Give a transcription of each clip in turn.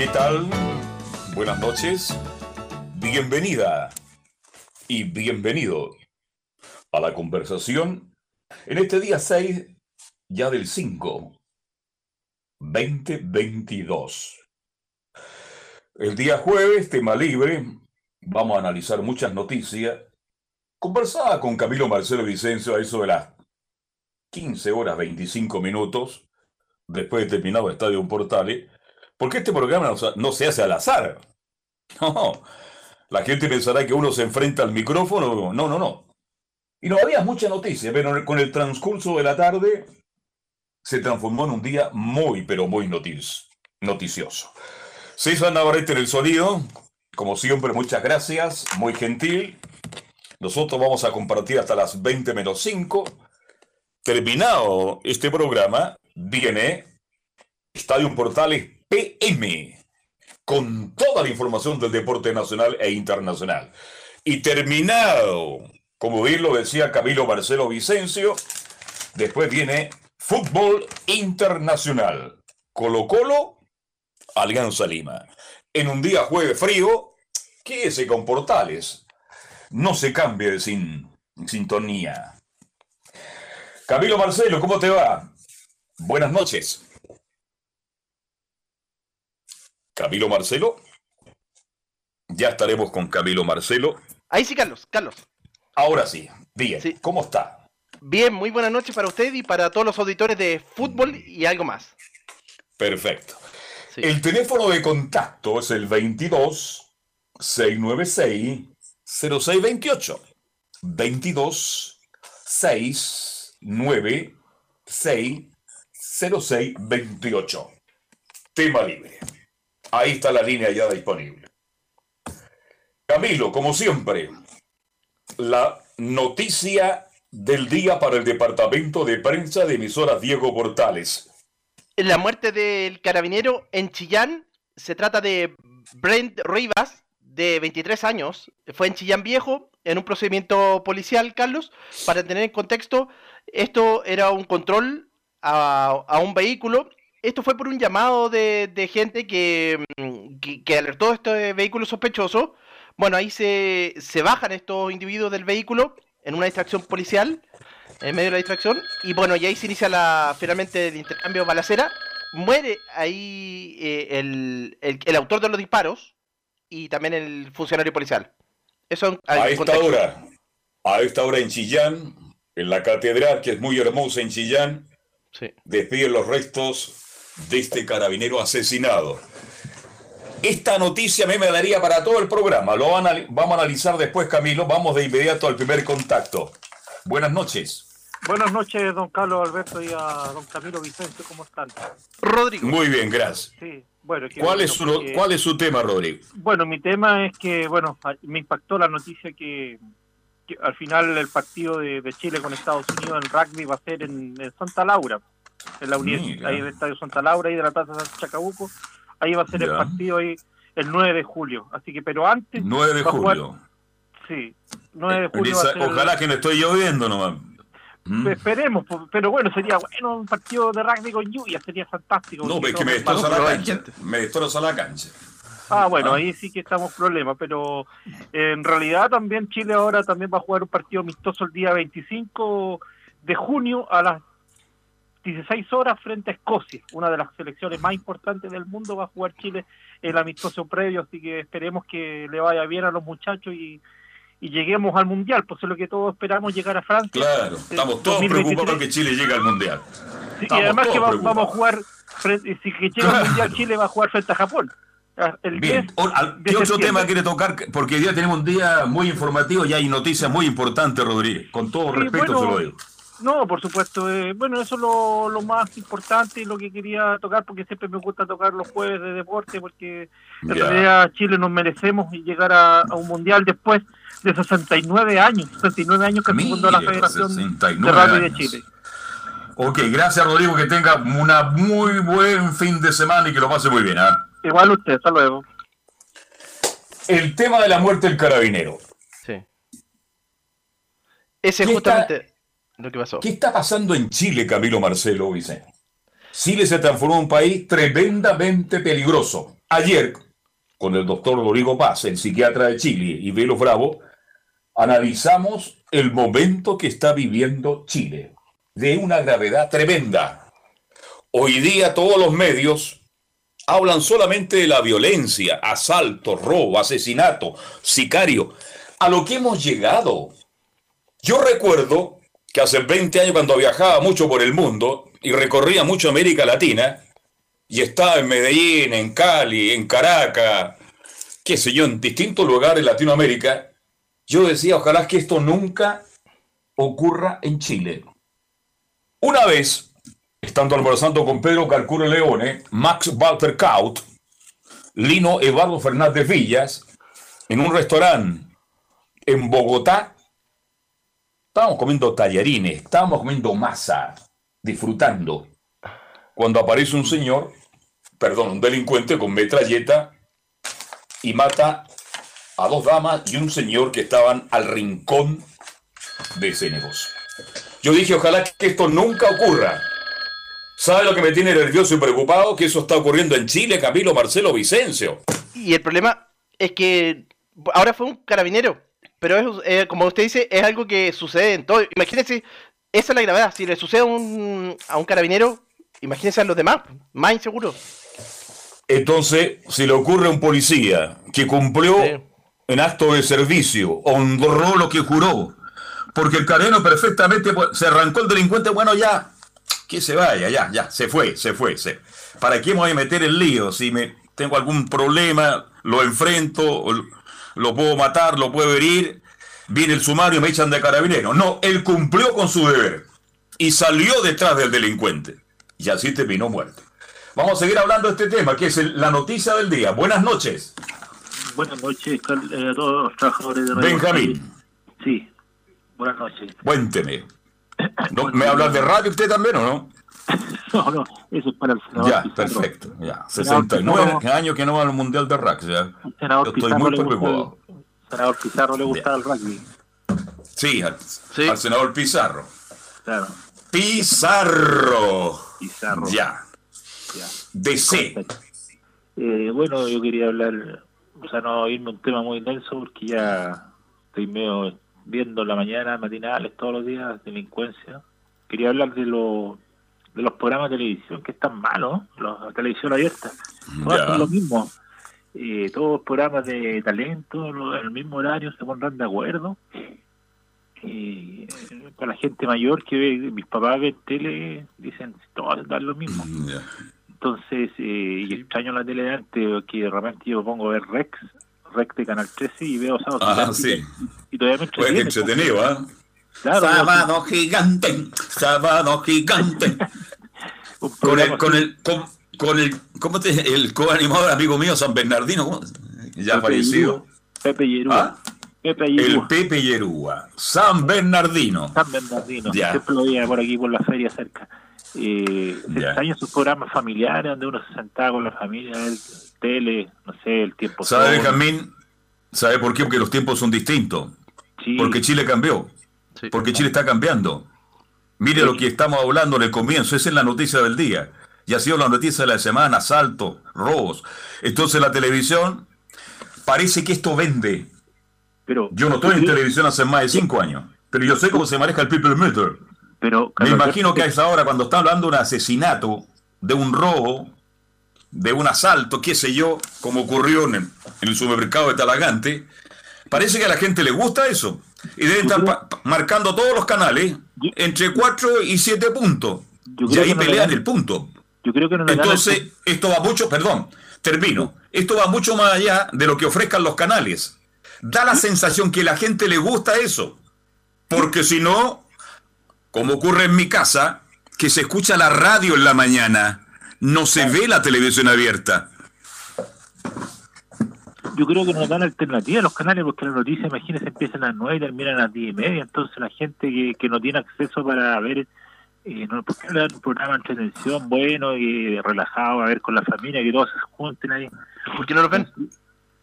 ¿Qué tal? Buenas noches. Bienvenida y bienvenido a la conversación en este día 6 ya del 5 2022. El día jueves, tema libre, vamos a analizar muchas noticias. Conversaba con Camilo Marcelo Vicencio a eso de las 15 horas 25 minutos, después de terminado Estadio Portales, porque este programa no, se hace al azar. No, la gente pensará que uno se enfrenta al micrófono. No, no, no. Y no había mucha noticia, pero con el transcurso de la tarde se transformó en un día muy, pero muy noticioso. César Navarrete en el sonido. Como siempre, muchas gracias. Muy gentil. Nosotros vamos a compartir hasta las 20 menos 5. Terminado este programa, viene Estadio Portales PM con toda la información del deporte nacional e internacional. Y terminado, como bien lo decía Camilo Marcelo Vicencio, después viene Fútbol Internacional. Colo Colo Alianza Lima. En un día jueves frío, ese con Portales. No se cambie de sin, sintonía. Camilo Marcelo, ¿cómo te va? Buenas noches. Camilo Marcelo. Ya estaremos con Camilo Marcelo. Ahí sí, Carlos, Carlos. Ahora sí, bien. ¿Cómo está? Bien, muy buenas noches para usted y para todos los auditores de fútbol y algo más. Perfecto. El teléfono de contacto es el 22 696 0628. 22 696 0628. Tema libre. Ahí está la línea ya disponible. Camilo, como siempre, la noticia del día para el departamento de prensa de emisoras Diego Portales la muerte del carabinero en Chillán se trata de Brent Rivas, de 23 años. Fue en Chillán Viejo, en un procedimiento policial, Carlos. Para tener en contexto, esto era un control a, un vehículo. Esto fue por un llamado de, gente que, que, alertó este vehículo sospechoso. Bueno, ahí se, se bajan estos individuos del vehículo en una distracción policial en medio de la distracción. Y bueno, y ahí se inicia la, finalmente el intercambio balacera. Muere ahí eh, el, el, autor de los disparos y también el funcionario policial. Eso a esta hora, a esta hora en Chillán, en la catedral, que es muy hermosa en Chillán, sí. despiden los restos de este carabinero asesinado. Esta noticia me daría para todo el programa. Lo vamos a analizar después, Camilo. Vamos de inmediato al primer contacto. Buenas noches. Buenas noches, don Carlos Alberto y a don Camilo Vicente, ¿cómo están? Rodrigo. Muy bien, gracias. Sí, bueno, ¿Cuál, es su, ¿Cuál es su tema, Rodrigo? Bueno, mi tema es que, bueno, me impactó la noticia que, al final el partido de, Chile con Estados Unidos en rugby va a ser en, Santa Laura, en la Unión, ahí en el Estadio Santa Laura, ahí de la Plaza Chacabuco, ahí va a ser el partido ahí el 9 de julio. Así que, pero antes... 9 de julio. sí, 9 de eh, julio. ojalá que no estoy lloviendo nomás. Mm. Esperemos, pero bueno, sería bueno un partido de rugby con lluvia, sería fantástico. No, es que me destroza la cancha. Me destroza la cancha. Ah, bueno, ah. ahí sí que estamos problemas, pero en realidad también Chile ahora también va a jugar un partido amistoso el día 25 de junio a las 16 horas frente a Escocia, una de las selecciones más importantes del mundo va a jugar Chile el amistoso previo, así que esperemos que le vaya bien a los muchachos y, y lleguemos al Mundial, pues es lo que todos esperamos llegar a Francia. Claro, estamos todos preocupados que Chile llegue al Mundial. y además que vamos, a jugar, si que llega al Mundial Chile va a jugar frente a Japón. Ah, Bien, ¿qué otro tema quiere tocar? Porque hoy día tenemos un día muy informativo y hay noticias muy importantes, Rodríguez. Con todo respeto se lo digo. No, por supuesto. eh, bueno, eso es lo, lo más importante y lo que quería tocar, porque siempre me gusta tocar los jueves de deporte, porque en realidad Chile nos merecemos llegar a, a un mundial después de 69 años, 69 años que se fundó la Mire, Federación 69 de Rugby de. Chile. Ok, gracias Rodrigo, que tenga una muy buen fin de semana y que lo pase muy bien. ¿ah? Igual usted, hasta luego. El tema de la muerte del carabinero. Sí. Ese es ¿Qué está- justamente ¿Qué está pasando en Chile, Camilo Marcelo Vicente? Chile se transformó en un país tremendamente peligroso. Ayer, con el doctor Rodrigo Paz, el psiquiatra de Chile, y Velo Bravo, analizamos el momento que está viviendo Chile, de una gravedad tremenda. Hoy día todos los medios hablan solamente de la violencia, asalto, robo, asesinato, sicario, a lo que hemos llegado. Yo recuerdo que hace 20 años cuando viajaba mucho por el mundo y recorría mucho América Latina, y estaba en Medellín, en Cali, en Caracas, qué sé yo, en distintos lugares de Latinoamérica, yo decía, ojalá que esto nunca ocurra en Chile. Una vez, estando almorzando con Pedro Calcuro Leone, Max Walter Kaut, Lino Eduardo Fernández Villas, en un restaurante en Bogotá, estábamos comiendo tallarines, estábamos comiendo masa, disfrutando, cuando aparece un señor, perdón, un delincuente con metralleta y mata a dos damas y un señor que estaban al rincón de ese negocio. Yo dije, ojalá que esto nunca ocurra. ¿Sabe lo que me tiene nervioso y preocupado? Que eso está ocurriendo en Chile, Camilo Marcelo Vicencio. Y el problema es que ahora fue un carabinero, pero es, eh, como usted dice, es algo que sucede en todo. Imagínense, esa es la gravedad. Si le sucede a un, a un carabinero, imagínense a los demás, más inseguros. Entonces, si le ocurre a un policía que cumplió Sí. en acto de servicio, honró lo que juró, porque el careno perfectamente pues, se arrancó el delincuente, bueno, ya, que se vaya, ya, ya, se fue, se fue. Se. ¿Para qué me voy a meter en lío? Si me tengo algún problema, lo enfrento, o lo- puedo matar, lo puedo herir, viene el sumario y me echan de carabinero. No, él cumplió con su deber y salió detrás del delincuente. Y así terminó muerto. Vamos a seguir hablando de este tema, que es el- la noticia del día. Buenas noches, Buenas noches eh, a todos los trabajadores de Radio Benjamín. Sí, buenas noches. Cuénteme. ¿No, ¿Me habla de radio usted también o no? No, no, eso es para el senador Ya, Pizarro. perfecto. Ya. Senador 69 Pizarro. años que no va al Mundial de Rugby. ya. Al Yo senador estoy Pizarro muy preocupado. el, senador Pizarro le gusta el rugby. Sí, al, Sí. al senador Pizarro. Claro, Pizarro. Pizarro. Ya. ya. DC. Eh, bueno, yo quería hablar, o sea, no irme a un tema muy denso porque ya estoy medio viendo la mañana, matinales, todos los días, delincuencia. Quería hablar de, los de los programas de televisión que están malos, los- la televisión abierta. Todos son lo mismo. Eh, todos programas de talento, lo- en el mismo horario, se pondrán de acuerdo. Y eh, para la gente mayor que ve, mis papás ven tele, dicen, todos dan lo mismo. Ya. Entonces, eh, y extraño la tele de antes, que de repente yo pongo a ver Rex, Rex de Canal 13 y veo sábado Ah, sí. y todavía me Pues entretenido. Claro, Sábado gigante, sábado gigante. Con el, con el, con, con el, ¿cómo te, el coanimador amigo mío San Bernardino, ¿cómo? ya Pepe fallecido. Yerúa, Pepe Yerúa. ¿Ah? Pepe El. Pepe Yerúa, San Bernardino. San Bernardino. Ya. Siempre lo veía por aquí, por la feria cerca. Eh, se sus programas familiares donde uno se sentaba con la familia, el tele, no sé, el tiempo. ¿Sabe. Benjamín? ¿Sabe por qué? Porque los tiempos son distintos. Sí, Porque Chile cambió. Sí. Porque Chile está cambiando. Mire lo que estamos hablando en el comienzo. Esa es la noticia del día. Y ha sido la noticia de la semana. Asaltos, robos. Entonces la televisión, parece que esto vende. pero, Yo no estoy en televisión hace más de cinco años. Pero yo sé cómo se maneja el people meter. pero Me imagino que a esa hora, cuando está hablando de un asesinato, de un robo, de un asalto, qué sé yo, como ocurrió en el, en el supermercado de Talagante, parece que a la gente le gusta eso. Y deben estar marcando todos los canales entre 4 y 7 puntos. Y ahí no pelean el punto. Yo creo que no Entonces, esto va mucho, perdón, termino. Esto va mucho más allá de lo que ofrezcan los canales. Da la sensación que a la gente le gusta eso. Porque si no, como ocurre en mi casa, que se escucha la radio en la mañana, no se ve la televisión abierta. Yo creo que nos dan alternativa a los canales porque las noticias, imagínense, empiezan a las 9 y terminan a las 10 y media. Entonces, la gente que, que no tiene acceso para ver, eh, no, ¿por qué no le dan un programa de entretención bueno y relajado a ver con la familia, que todos se junten ahí? ¿Por qué no lo ven?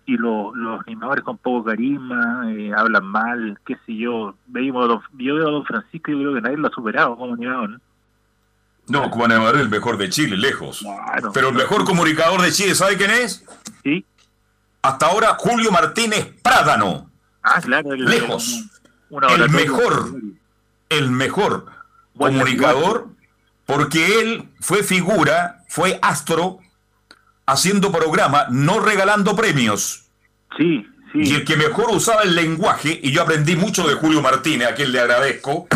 y lo- los animadores con poco carisma, eh, hablan mal, qué sé yo. Veíamos a don- yo veo a Don Francisco y yo creo que nadie lo ha superado como animador. ¿no? No, Juan Emanuel, el mejor de Chile, lejos. Claro. Pero el mejor comunicador de Chile, ¿sabe quién es? Sí. Hasta ahora, Julio Martínez Prádano. Ah, claro. el- Lejos. una El mejor. El mejor Buen comunicador, porque él fue figura, fue astro, haciendo programa, no regalando premios. Sí, sí. Y el que mejor usaba el lenguaje, y yo aprendí mucho de Julio Martínez, a quien le agradezco,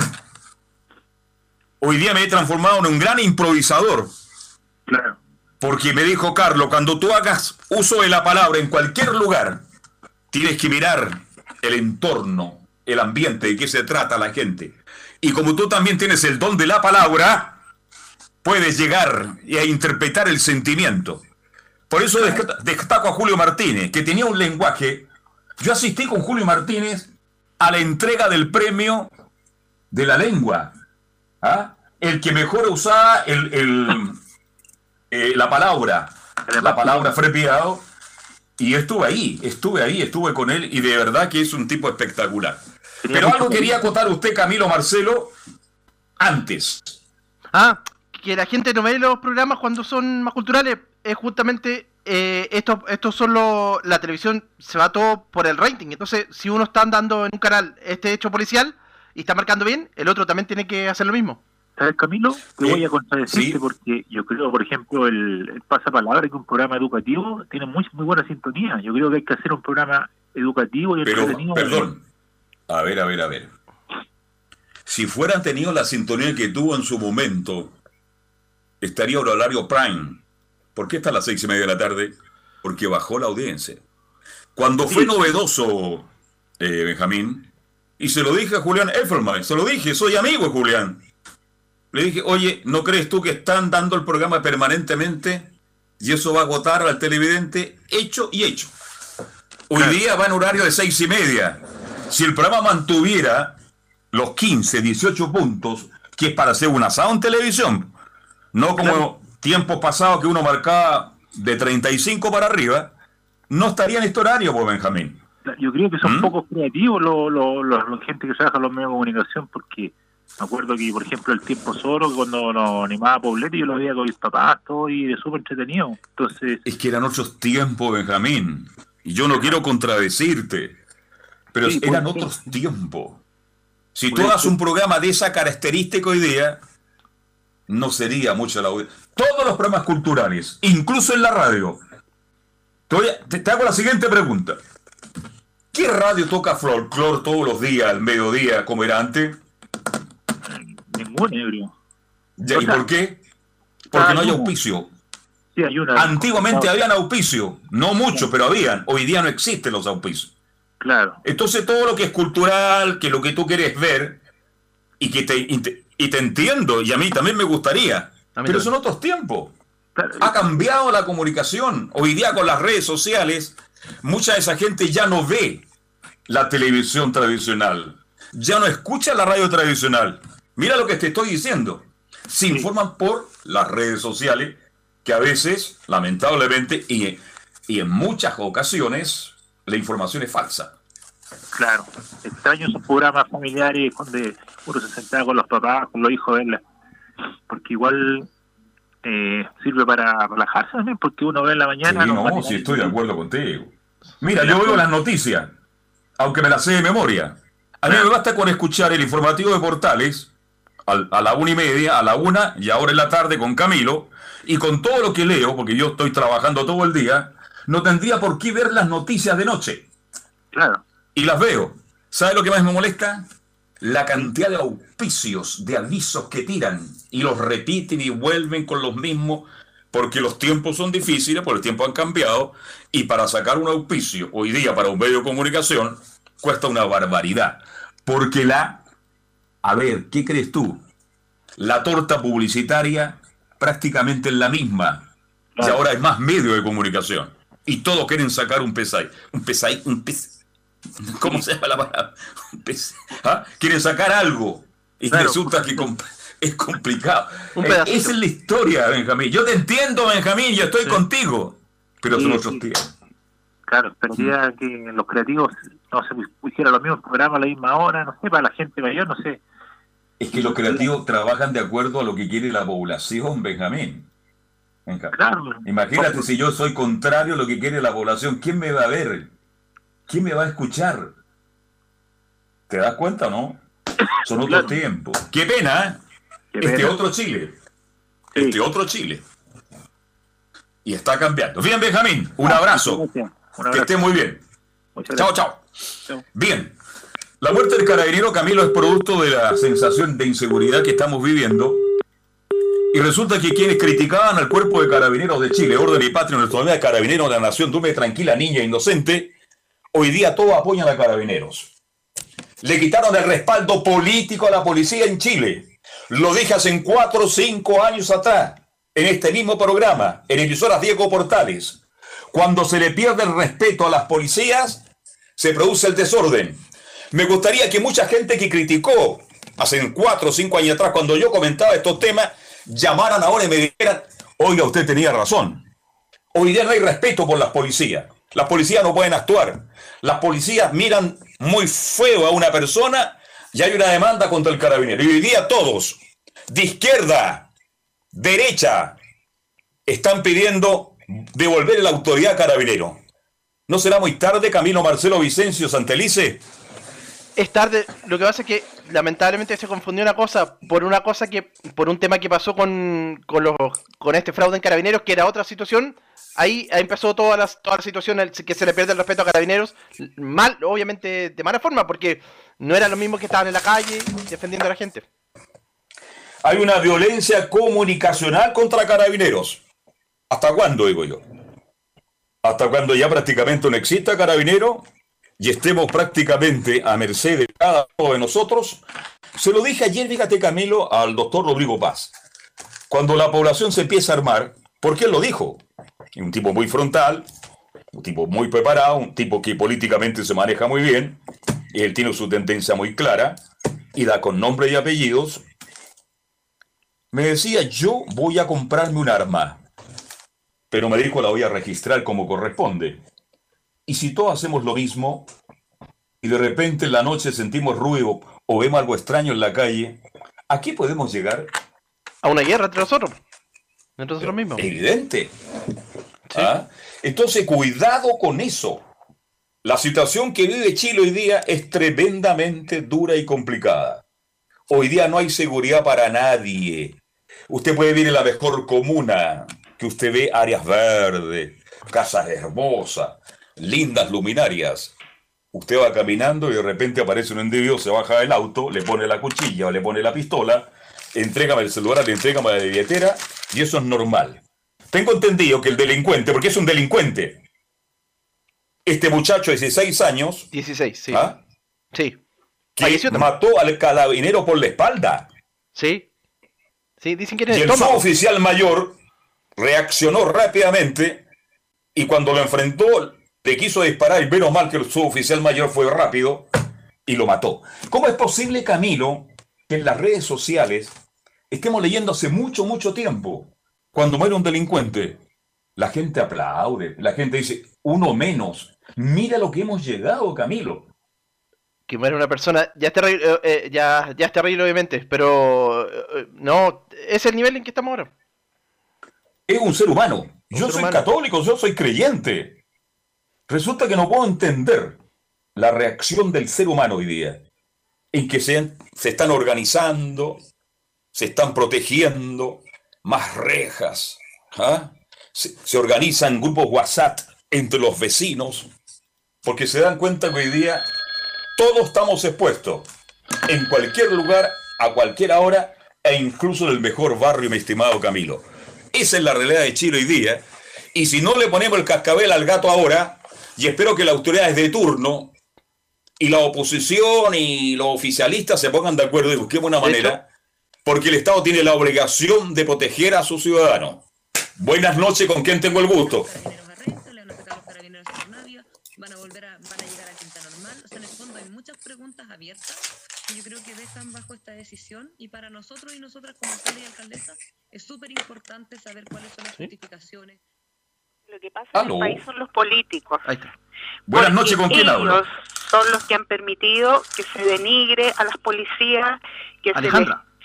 hoy día me he transformado en un gran improvisador. Claro. Porque me dijo Carlos, cuando tú hagas uso de la palabra en cualquier lugar, tienes que mirar el entorno, el ambiente, de qué se trata la gente. Y como tú también tienes el don de la palabra, puedes llegar a interpretar el sentimiento. Por eso destaco a Julio Martínez, que tenía un lenguaje. Yo asistí con Julio Martínez a la entrega del premio de la lengua. ¿ah? El que mejor usaba el, el, eh, la palabra, la palabra fue Piado, y estuve ahí, estuve ahí, estuve con él, y de verdad que es un tipo espectacular. Pero algo quería acotar usted, Camilo Marcelo, antes. Ah, que la gente no ve los programas cuando son más culturales. Es justamente eh, estos, estos son los. La televisión se va todo por el rating. Entonces, si uno está andando en un canal este hecho policial y está marcando bien, el otro también tiene que hacer lo mismo. ¿Sabes, Camilo? Te Eh, voy a contradecirte sí. porque yo creo, por ejemplo, el, el pasapalabra, que un programa educativo, tiene muy, muy buena sintonía. Yo creo que hay que hacer un programa educativo y Pero, perdón. A ver, a ver, a ver. Si fueran tenido la sintonía que tuvo en su momento, estaría horario prime. ¿Por qué está a las seis y media de la tarde? Porque bajó la audiencia. Cuando fue novedoso, eh, Benjamín, y se lo dije a Julián Effelman, se lo dije, soy amigo de Julián. Le dije, oye, ¿no crees tú que están dando el programa permanentemente y eso va a agotar al televidente? Hecho y hecho. Hoy Claro. día va en horario de seis y media. Si el programa mantuviera los 15, 18 puntos, que es para hacer un asado en televisión, no como Claro. tiempos pasados que uno marcaba de 35 para arriba, no estaría en este horario, pues Benjamín. Yo creo que son ¿Mm? pocos creativos los los- los- la gente que trabaja en los medios de comunicación, porque me acuerdo que, por ejemplo, el tiempo solo, cuando nos animaba Poblete, yo lo veía con mis papás, todo y de súper entretenido. Entonces, Es que eran otros tiempos, Benjamín. Y yo no quiero contradecirte, pero Sí, eran puede ser. otros tiempos. Si tú Puede hagas ser. un programa de esa característica hoy día, no sería mucha la audiencia. Todos los programas culturales, incluso en la radio. Te, voy a- te- te hago la siguiente pregunta. ¿Qué radio toca folclore todos los días, al mediodía, como era antes? Ningún ebrio. O ¿Y sea, por qué? Porque no hay auspicio. Sí, hay una. Antiguamente habían auspicio, no mucho, pero habían. Hoy día no existen los auspicios. Claro. Entonces todo lo que es cultural, que lo que tú quieres ver, y que te, y te, y te entiendo, y a mí también me gustaría, pero también. son otros tiempos. claro. Ha cambiado la comunicación. Hoy día con las redes sociales, mucha de esa gente ya no ve la televisión tradicional, ya no escucha la radio tradicional. Mira lo que te estoy diciendo. Se informan por las redes sociales, que a veces, lamentablemente, y, y en muchas ocasiones, la información es falsa. Claro, extraño esos programas familiares donde uno se sentaba con los papás, con los hijos, verla. Porque igual eh, sirve para relajarse también, porque uno ve en la mañana. Sí, no, matinales- sí, estoy de acuerdo contigo. Mira, yo veo las noticias, aunque me las sé de memoria. A mí me basta con escuchar el informativo de Portales al- a la una y media, a la una y ahora en la tarde con Camilo, y con todo lo que leo, porque yo estoy trabajando todo el día, no tendría por qué ver las noticias de noche. Claro, Y las veo. ¿Sabes lo que más me molesta? La cantidad de auspicios, de avisos que tiran y los repiten y vuelven con los mismos, porque los tiempos son difíciles, porque los tiempos han cambiado, y para sacar un auspicio hoy día para un medio de comunicación cuesta una barbaridad, porque la A ver, ¿qué crees tú? La torta publicitaria prácticamente es la misma. Y ahora hay más medios de comunicación. Y todos quieren sacar un pesay. Un un. ¿Cómo se llama la palabra? Un. ¿Ah? Quieren sacar algo. Y resulta que es complicado. Eh, esa es la historia, Benjamín. Yo te entiendo, Benjamín, yo estoy contigo. Pero son otros días. Claro, tendría que los creativos no se hicieran los mismos programas a la misma hora, no sé, para la gente mayor, no sé. Es que los creativos trabajan de acuerdo a lo que quiere la población, Benjamín. Claro. Imagínate si yo soy contrario a lo que quiere la población, ¿quién me va a ver? ¿Quién me va a escuchar? ¿Te das cuenta, no? Son otros tiempos. Qué pena, ¿eh? este otro Chile. Este otro Chile. Y está cambiando. Bien, Benjamín, un ah, abrazo. Que esté muy bien. Chao, chao. Bien. La muerte del carabinero Camilo es producto de la sensación de inseguridad que estamos viviendo. Y resulta que quienes criticaban al cuerpo de carabineros de Chile, orden y patria, nuestra de carabineros de la nación, dume tranquila, niña, inocente, hoy día todos apoyan a carabineros. Le quitaron el respaldo político a la policía en Chile. Lo dije hace cuatro o cinco años atrás, en este mismo programa, en emisoras Diego Portales. Cuando se le pierde el respeto a las policías, se produce el desorden. Me gustaría que mucha gente que criticó hace cuatro o cinco años atrás, cuando yo comentaba estos temas, llamaran ahora y me dijeran, oiga, usted tenía razón. Hoy día no hay respeto por las policías. Las policías no pueden actuar. Las policías miran muy feo a una persona y hay una demanda contra el carabinero. Y hoy día todos, de izquierda, derecha, están pidiendo devolver la autoridad carabinero. ¿No será muy tarde, Camilo Marcelo Vicencio Santelice? Es tarde, lo que pasa es que lamentablemente se confundió una cosa por una cosa que, por un tema que pasó con, con, este fraude en carabineros, que era otra situación, ahí, empezó toda la, situación que se le pierde el respeto a carabineros, mal, obviamente de mala forma, porque no eran los mismos que estaban en la calle defendiendo a la gente. Hay una violencia comunicacional contra carabineros. ¿Hasta cuándo, digo yo? ¿Hasta cuando ya prácticamente no exista carabinero y estemos prácticamente a merced de cada uno de nosotros? Se lo dije ayer, fíjate Camilo, al doctor Rodrigo Paz. Cuando la población se empieza a armar, ¿por qué lo dijo? un tipo muy frontal, un tipo muy preparado, un tipo que políticamente se maneja muy bien, y él tiene su tendencia muy clara, y da con nombre y apellidos. Me decía, yo voy a comprarme un arma, pero me dijo, la voy a registrar como corresponde. Y si todos hacemos lo mismo, y de repente en la noche sentimos ruido o vemos algo extraño en la calle, ¿a qué podemos llegar? A una guerra entre nosotros. Entre nosotros mismos. Evidente. ¿Ah? Entonces, cuidado con eso. La situación que vive Chile hoy día es tremendamente dura y complicada. Hoy día no hay seguridad para nadie. Usted puede vivir en la mejor comuna, que usted ve áreas verdes, casas hermosas, lindas luminarias. Usted va caminando y de repente aparece un individuo, se baja del auto, le pone la cuchilla o le pone la pistola, entrégame el celular, le entrégame la billetera y eso es normal. Tengo entendido que el delincuente, porque es un delincuente, este muchacho de 16 años. 16, sí. ¿ah? Sí. Que mató al carabinero por la espalda. Sí. Sí, dicen que era Y el oficial mayor reaccionó rápidamente y cuando lo enfrentó le quiso disparar y menos mal que el suboficial mayor fue rápido y lo mató. ¿Cómo es posible, Camilo, que en las redes sociales estemos leyendo hace mucho, mucho tiempo cuando muere un delincuente, la gente aplaude, la gente dice, uno menos. Mira lo que hemos llegado, Camilo. Que muere una persona, ya es terrible, eh, eh, ya, ya es terrible obviamente, pero eh, no, es el nivel en que estamos ahora. Es un ser humano. yo soy católico, yo soy creyente. Resulta que no puedo entender la reacción del ser humano hoy día, en que se, se están organizando, se están protegiendo, más rejas. ¿ah? Se, organizan grupos WhatsApp entre los vecinos, porque se dan cuenta que hoy día todos estamos expuestos en cualquier lugar, a cualquier hora, e incluso en el mejor barrio, mi estimado Camilo. Esa es la realidad de Chile hoy día. Y si no le ponemos el cascabel al gato ahora, y espero que las autoridades de turno y la oposición y los oficialistas se pongan de acuerdo y busquemos una manera, porque el Estado tiene la obligación de proteger a sus ciudadanos. Buenas noches, ¿con quién tengo el gusto? van a volver a, van a llegar a quinta normal. O sea, en el fondo hay muchas preguntas abiertas que yo creo que dejan bajo esta decisión y para nosotros y nosotras como alcalde y alcaldesa es súper importante saber cuáles son las justificaciones. Lo que pasa en el país son los políticos. Buenas noches, ¿con quién hablo? Son los que han permitido que se denigre a las policías, que se les,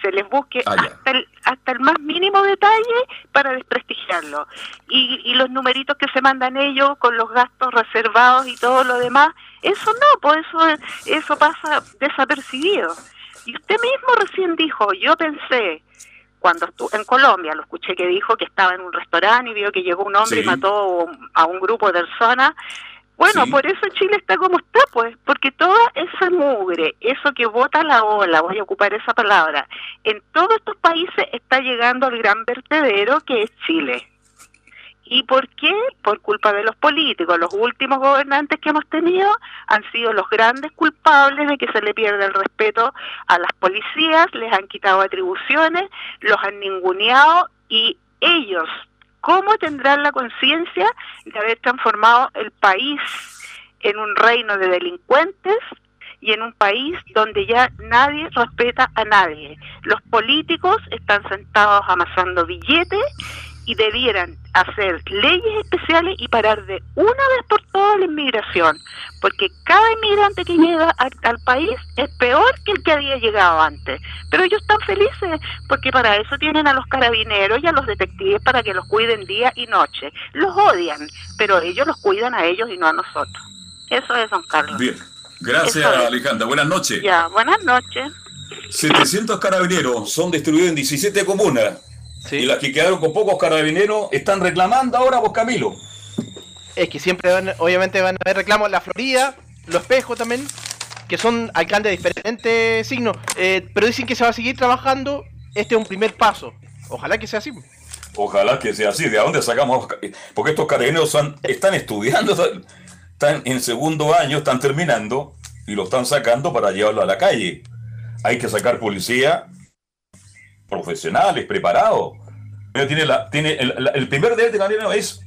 se les busque ah, hasta, el, hasta el más mínimo detalle para desprestigiarlo. Y, y los numeritos que se mandan ellos con los gastos reservados y todo lo demás, eso no, pues eso, eso pasa desapercibido. Y usted mismo recién dijo, yo pensé, cuando estuve en Colombia, lo escuché que dijo que estaba en un restaurante y vio que llegó un hombre y mató a un grupo de personas. Bueno, por eso Chile está como está, pues, porque toda esa mugre, eso que bota la ola, voy a ocupar esa palabra, en todos estos países está llegando al gran vertedero que es Chile. ¿Y por qué? Por culpa de los políticos. Los últimos gobernantes que hemos tenido han sido los grandes culpables de que se le pierde el respeto a las policías, les han quitado atribuciones, los han ninguneado y ellos, ¿cómo tendrán la conciencia de haber transformado el país en un reino de delincuentes y en un país donde ya nadie respeta a nadie. Los políticos están sentados amasando billetes y debieran hacer leyes especiales y parar de una vez por todas la inmigración, porque cada inmigrante que llega al, país es peor que el que había llegado antes. Pero ellos están felices porque para eso tienen a los carabineros y a los detectives para que los cuiden día y noche. Los odian, pero ellos los cuidan a ellos y no a nosotros. Eso es, don Carlos. Bien, gracias Alejandra. Buenas noches. Ya, buenas noches. 700 carabineros son distribuidos en 17 comunas y las que quedaron con pocos carabineros están reclamando ahora vos, Camilo. Es que siempre, van, obviamente, van a haber reclamos. La Florida, los Espejos también, que son alcaldes de diferentes signos. Eh, pero dicen que se va a seguir trabajando. Este es un primer paso. Ojalá que sea así. Ojalá que sea así. ¿De dónde sacamos? Porque estos carabineros están estudiando, están en segundo año, están terminando y lo están sacando para llevarlo a la calle. Hay que sacar policía profesionales, preparados. Tiene la, tiene el, primer deber de gobierno es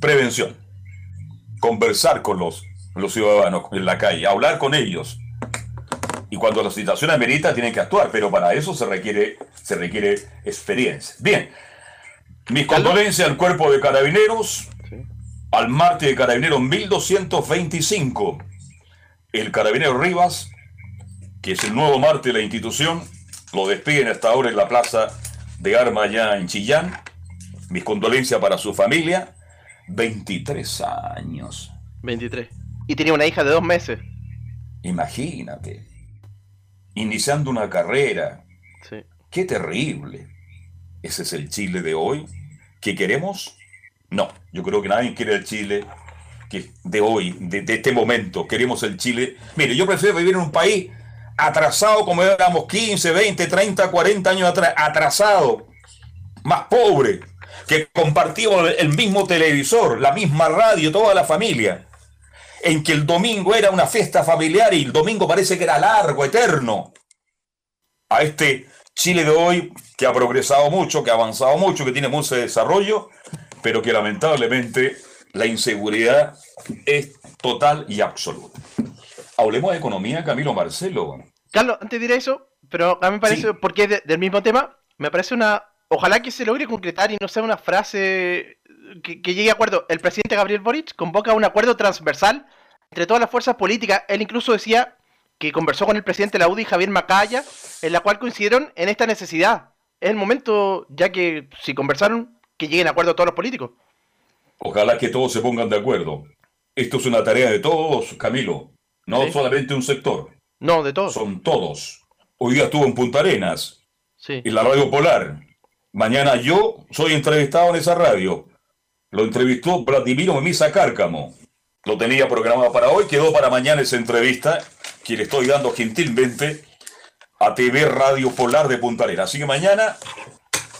prevención. Conversar con los, los ciudadanos en la calle, hablar con ellos. Y cuando la situación amerita, tienen que actuar, pero para eso se requiere, se requiere experiencia. Bien, mis condolencias al cuerpo de carabineros, al Marte de Carabineros 1225, el carabinero Rivas, que es el nuevo Marte de la institución, lo despiden hasta ahora en la plaza de Arma ya en Chillán. Mis condolencias para su familia. 23 años. 23. Y tenía una hija de dos meses. Imagínate. Iniciando una carrera. Sí. Qué terrible. ¿Ese es el Chile de hoy? ¿Qué queremos? No, yo creo que nadie quiere el Chile que de hoy, de, de este momento. Queremos el Chile. Mire, yo prefiero vivir en un país atrasado como éramos 15, 20, 30, 40 años atrás, atrasado, más pobre, que compartíamos el mismo televisor, la misma radio, toda la familia, en que el domingo era una fiesta familiar y el domingo parece que era largo, eterno, a este Chile de hoy que ha progresado mucho, que ha avanzado mucho, que tiene mucho desarrollo, pero que lamentablemente la inseguridad es total y absoluta. Hablemos de economía, Camilo Marcelo. Carlos, antes de ir a eso, pero a mí me parece, porque es del mismo tema, me parece una. Ojalá que se logre concretar y no sea una frase que, llegue a acuerdo. El presidente Gabriel Boric convoca un acuerdo transversal entre todas las fuerzas políticas. Él incluso decía que conversó con el presidente de la UDI, Javier Macaya, en la cual coincidieron en esta necesidad. Es el momento, ya que si conversaron, que lleguen a acuerdo todos los políticos. Ojalá que todos se pongan de acuerdo. Esto es una tarea de todos, Camilo. No solamente un sector. No, de todos. Son todos. Hoy día estuvo en Punta Arenas. Sí. Y la Radio Polar. Mañana yo soy entrevistado en esa radio. Lo entrevistó Vladimiro Memisa Cárcamo. Lo tenía programado para hoy, quedó para mañana esa entrevista que le estoy dando gentilmente a TV Radio Polar de Punta Arenas. Así que mañana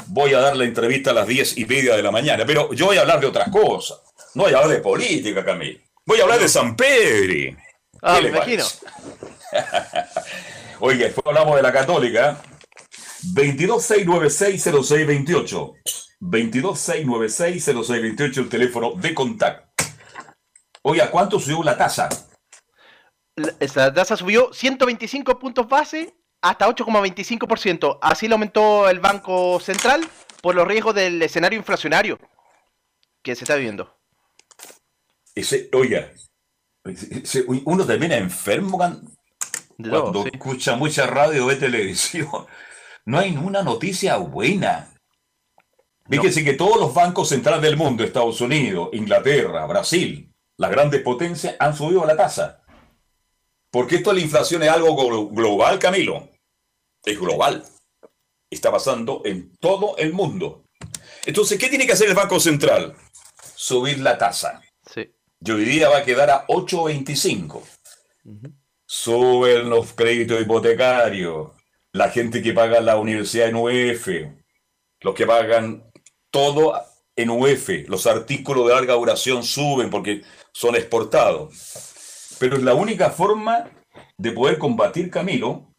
voy a dar la entrevista a las diez y media de la mañana. Pero yo voy a hablar de otras cosas. No voy a hablar de política, Camilo. Voy a hablar de San Pedro. Ah, me imagino. Oye, después hablamos de la Católica. 226960628. 226960628, el teléfono de contacto. Oiga, ¿cuánto subió la tasa? Esa tasa subió 125 puntos base hasta 8,25%. Así lo aumentó el Banco Central por los riesgos del escenario inflacionario que se está viviendo. Ese, oiga, uno termina enfermo cuando escucha mucha radio o ve televisión. No hay ninguna noticia buena. Fíjese que todos los bancos centrales del mundo, Estados Unidos, Inglaterra, Brasil, las grandes potencias, han subido la tasa. Porque esto de la inflación es algo global, Camilo. Es global. Está pasando en todo el mundo. Entonces, ¿qué tiene que hacer el Banco Central? Subir la tasa. Día va a quedar a 8.25. Suben los créditos hipotecarios. La gente que paga la universidad en UF. Los que pagan todo en UF. Los artículos de larga duración suben porque son exportados. Pero es la única forma de poder combatir, Camilo,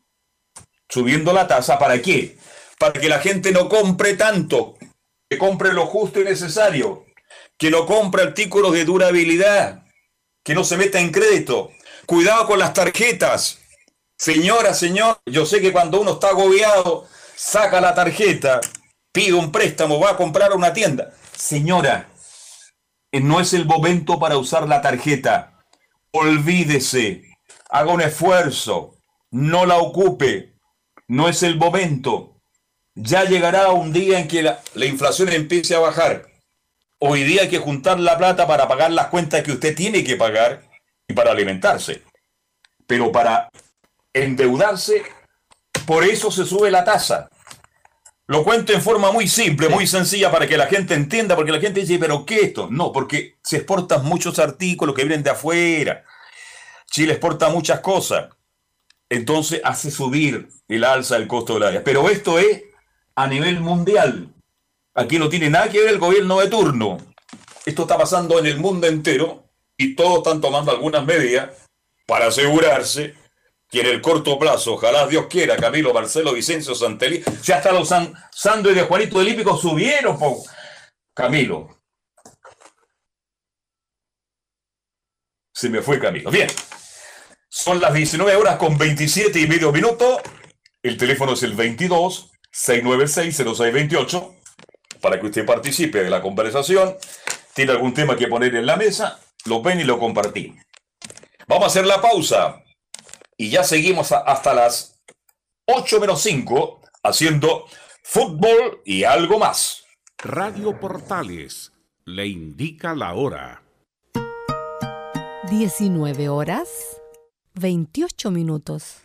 subiendo la tasa. ¿Para qué? Para que la gente no compre tanto, que compre lo justo y necesario, que no compre artículos de durabilidad, que no se meta en crédito. Cuidado con las tarjetas. Señora, señor, yo sé que cuando uno está agobiado, saca la tarjeta, pide un préstamo, va a comprar a una tienda. Señora, eh, no es el momento para usar la tarjeta. Olvídese, haga un esfuerzo, no la ocupe. No es el momento. Ya llegará un día en que la, la inflación empiece a bajar. Hoy día hay que juntar la plata para pagar las cuentas que usted tiene que pagar y para alimentarse. Pero para endeudarse, por eso se sube la tasa. Lo cuento en forma muy simple, muy sencilla para que la gente entienda, porque la gente dice, pero ¿qué esto? No, porque se exportan muchos artículos que vienen de afuera. Chile exporta muchas cosas. Entonces hace subir el alza del costo de la vida. Pero esto es a nivel mundial. Aquí no tiene nada que ver el gobierno de turno. Esto está pasando en el mundo entero y todos están tomando algunas medidas para asegurarse que en el corto plazo, ojalá Dios quiera, Camilo, Marcelo, Vicencio, Santelí, si hasta los san, de Juanito del Hípico subieron, Camilo. Se me fue Camilo. Bien. Son las 19 horas con 27 y medio minutos. El teléfono es el 22 696 0628 para que usted participe de la conversación. Tiene algún tema que poner en la mesa, lo ven y lo compartimos. Vamos a hacer la pausa y ya seguimos hasta las 8 menos 5 haciendo fútbol y algo más. Radio Portales le indica la hora. 19 horas 28 minutos.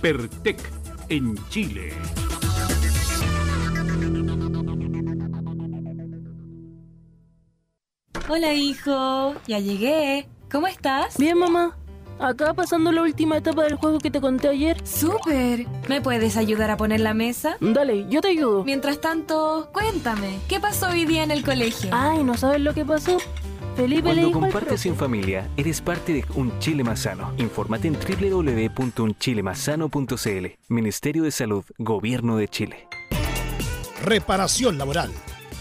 Pertec en Chile. Hola hijo, ya llegué. ¿Cómo estás? Bien mamá. Acá pasando la última etapa del juego que te conté ayer. ¡Súper! ¿Me puedes ayudar a poner la mesa? Dale, yo te ayudo. Mientras tanto, cuéntame, ¿qué pasó hoy día en el colegio? Ay, ¿no sabes lo que pasó? Cuando compartes en familia, eres parte de Un Chile Más Sano. Infórmate en www.unchilemasano.cl. Ministerio de Salud, Gobierno de Chile. Reparación laboral.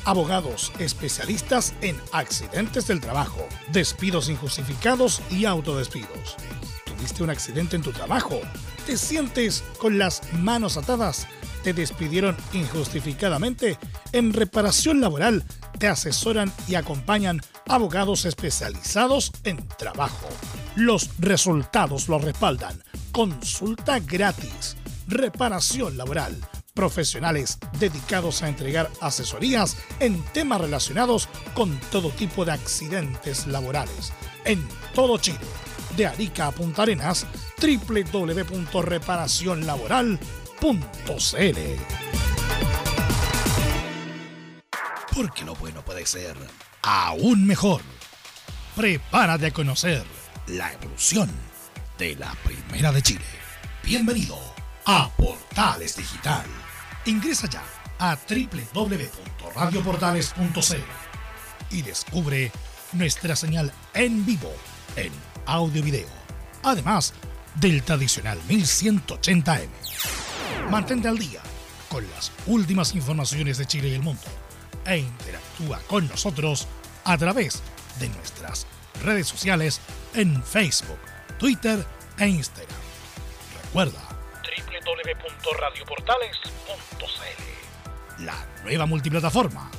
Abogados especialistas en accidentes del trabajo, despidos injustificados y autodespidos. ¿Tuviste un accidente en tu trabajo? ¿Te sientes con las manos atadas? ¿Te despidieron injustificadamente? En reparación laboral te asesoran y acompañan abogados especializados en trabajo. Los resultados lo respaldan. Consulta gratis. Reparación laboral. Profesionales dedicados a entregar asesorías en temas relacionados con todo tipo de accidentes laborales. En todo Chile de Arica a Punta Arenas, Porque lo bueno puede ser aún mejor. Prepárate a conocer la evolución de la Primera de Chile. Bienvenido a Portales Digital. Ingresa ya a www.radioportales.cl y descubre nuestra señal en vivo en audio y video, además del tradicional 1180M. Mantente al día con las últimas informaciones de Chile y el mundo e interactúa con nosotros a través de nuestras redes sociales en Facebook, Twitter e Instagram. Recuerda www.radioportales.cl La nueva multiplataforma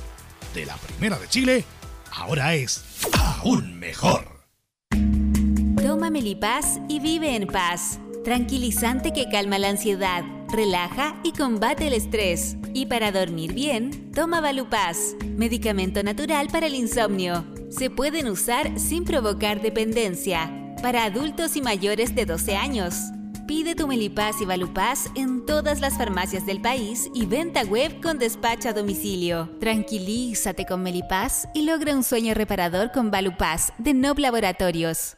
de la Primera de Chile ahora es aún mejor. Toma Melipaz y vive en paz. Tranquilizante que calma la ansiedad, relaja y combate el estrés. Y para dormir bien, toma Valupaz, medicamento natural para el insomnio. Se pueden usar sin provocar dependencia. Para adultos y mayores de 12 años. Pide tu Melipaz y Valupaz en todas las farmacias del país y venta web con despacho a domicilio. Tranquilízate con Melipaz y logra un sueño reparador con Valupaz de Nob Laboratorios.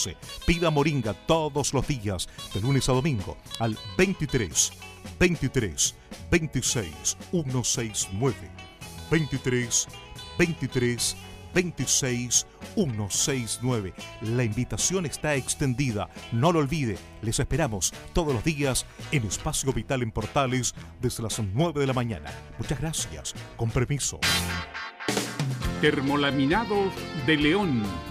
Pida moringa todos los días, de lunes a domingo, al 23 23 26 169. 23 23 26 169. La invitación está extendida. No lo olvide. Les esperamos todos los días en Espacio Vital en Portales desde las 9 de la mañana. Muchas gracias. Con permiso. Termolaminados de León.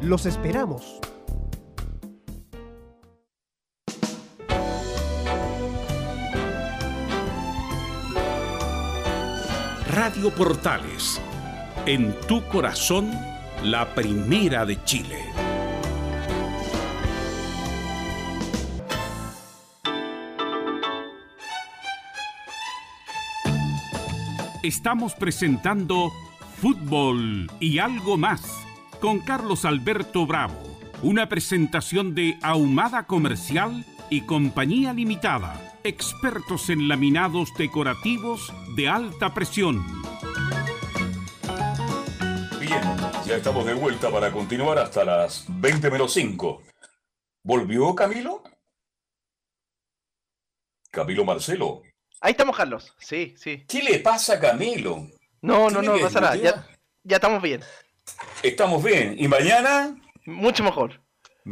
Los esperamos. Radio Portales, en tu corazón, la primera de Chile. estamos presentando Fútbol y algo más con Carlos Alberto Bravo, una presentación de Ahumada Comercial y Compañía Limitada, expertos en laminados decorativos de alta presión. Bien, ya estamos de vuelta para continuar hasta las 20 menos 5. ¿Volvió Camilo? Camilo Marcelo. Ahí estamos, Carlos. Sí, sí. ¿Qué le pasa a Camilo? No, no, no, pasa nada. Ya, ya, estamos bien. Estamos bien. ¿Y mañana? Mucho mejor.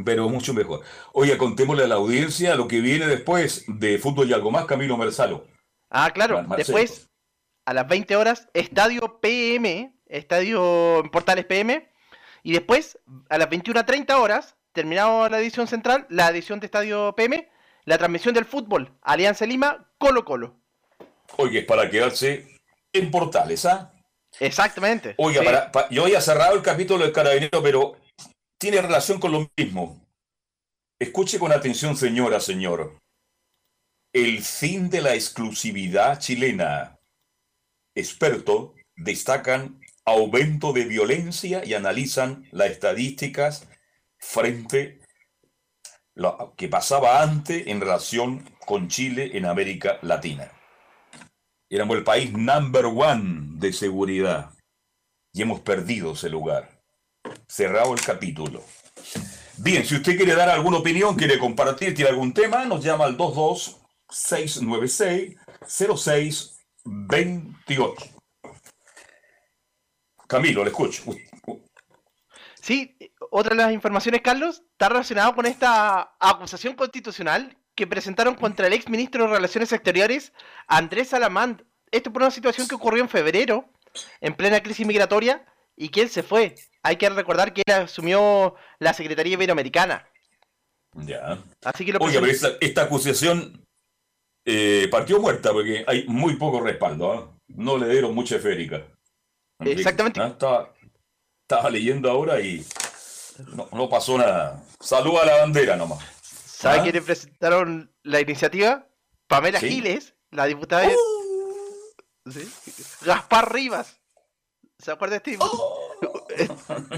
Pero mucho mejor. Oye, contémosle a la audiencia lo que viene después de Fútbol y algo más, Camilo Merzalo. Ah, claro. Después, a las 20 horas, Estadio PM, Estadio Portales PM. Y después, a las 21.30 horas, terminado la edición central, la edición de Estadio PM, la transmisión del fútbol, Alianza Lima, Colo Colo. Oye, es para quedarse en Portales, ¿ah? Exactamente. Oiga, yo había cerrado el capítulo del Carabinero, pero tiene relación con lo mismo. Escuche con atención, señora, señor. el fin de la exclusividad chilena. Expertos destacan aumento de violencia y analizan las estadísticas frente a lo que pasaba antes en relación con Chile en América Latina. Éramos el país number one de seguridad y hemos perdido ese lugar. Cerrado el capítulo. Bien, si usted quiere dar alguna opinión, quiere compartir, tiene algún tema, nos llama al 22696-0628. Camilo, le escucho. Sí, otra de las informaciones, Carlos, está relacionado con esta acusación constitucional que presentaron contra el ex ministro de Relaciones Exteriores, Andrés Salamand. Esto por una situación que ocurrió en febrero, en plena crisis migratoria, y que él se fue. Hay que recordar que él asumió la Secretaría Iberoamericana. Ya. Así que lo Oye, pero esta, acusación eh, partió muerta porque hay muy poco respaldo. ¿ah? No le dieron mucha esférica. Exactamente. ¿Ah? Estaba, leyendo ahora y no, pasó nada. Salud a la bandera nomás. ¿Sabe ¿Ah? quiénes presentaron la iniciativa? Pamela Giles, la diputada. ¡Uh! Gaspar Rivas. ¿Se acuerda de este?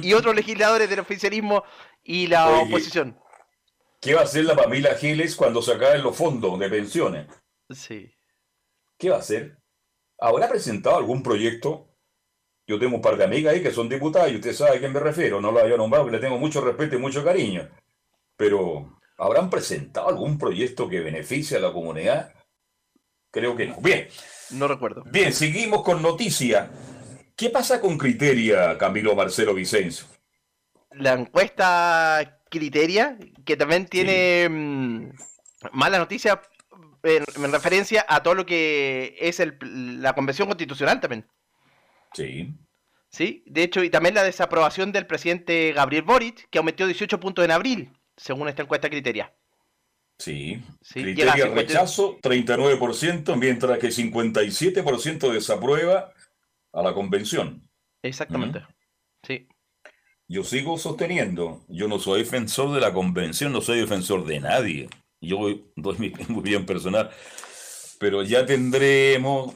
y otros legisladores del oficialismo y la oposición. ¿Qué va a hacer la Pamela Giles cuando se acaben los fondos de pensiones? Sí. ¿Qué va a hacer? ¿Habrá presentado algún proyecto? Yo tengo un par de amigas ahí que son diputadas y usted sabe a quién me refiero. No lo había nombrado, porque le tengo mucho respeto y mucho cariño. Pero, ¿habrán presentado algún proyecto que beneficie a la comunidad? Creo que no. Bien. No recuerdo. Bien, seguimos con noticias. ¿Qué pasa con Criteria, Camilo Marcelo Vicencio? La encuesta Criteria, que también tiene mm, mala noticia en, referencia a todo lo que es la convención constitucional también. Sí. Sí, de hecho, y también la desaprobación del presidente Gabriel Boric, que aumentó 18 puntos en abril, según esta encuesta Criteria. Sí, Criteria rechazo 39%, mientras que 57% desaprueba a la convención. Exactamente. Sí. Yo sigo sosteniendo, yo no soy defensor de la convención, no soy defensor de nadie. Yo doy mi bien personal. Pero ya tendremos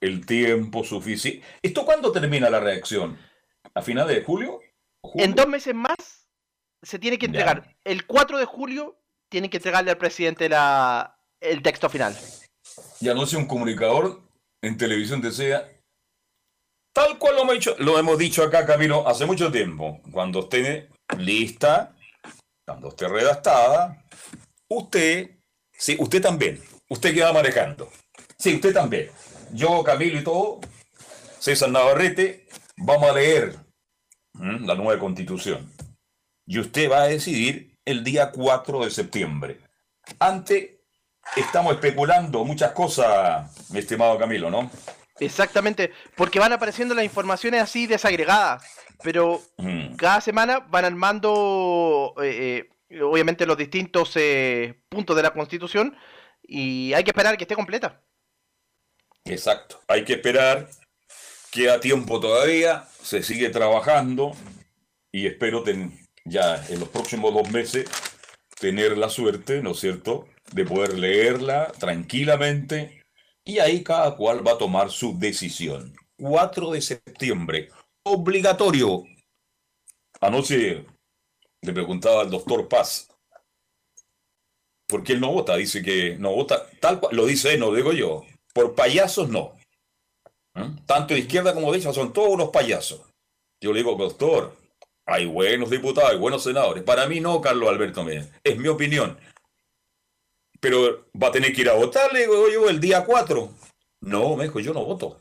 el tiempo suficiente. ¿Esto cuándo termina la reacción? ¿A finales de julio? En dos meses más se tiene que entregar. El 4 de julio tiene que entregarle al presidente la, el texto final. Y anuncia un comunicador en televisión desea Tal cual lo hemos dicho, lo hemos dicho acá, Camilo, hace mucho tiempo. Cuando esté lista, cuando esté redactada, usted, sí, usted también, usted que va manejando. Sí, usted también. Yo, Camilo y todo, César Navarrete, vamos a leer la nueva constitución. Y usted va a decidir el día 4 de septiembre. Antes, estamos especulando muchas cosas, mi estimado Camilo, ¿no? Exactamente, porque van apareciendo las informaciones así desagregadas, pero mm. cada semana van armando, eh, eh, obviamente, los distintos eh, puntos de la Constitución y hay que esperar que esté completa. Exacto, hay que esperar, queda tiempo todavía, se sigue trabajando y espero ya en los próximos dos meses tener la suerte, ¿no es cierto?, de poder leerla tranquilamente y ahí cada cual va a tomar su decisión. 4 de septiembre, obligatorio. Anoche le preguntaba al doctor Paz, ¿por qué él no vota? Dice que no vota, tal cual, lo dice él, no digo yo. Por payasos no. ¿Mm? Tanto de izquierda como de derecha son todos unos payasos. Yo le digo, doctor, hay buenos diputados, hay buenos senadores. Para mí no, Carlos Alberto Es mi opinión pero va a tener que ir a votar, le digo yo, el día 4. No, me dijo, yo no voto.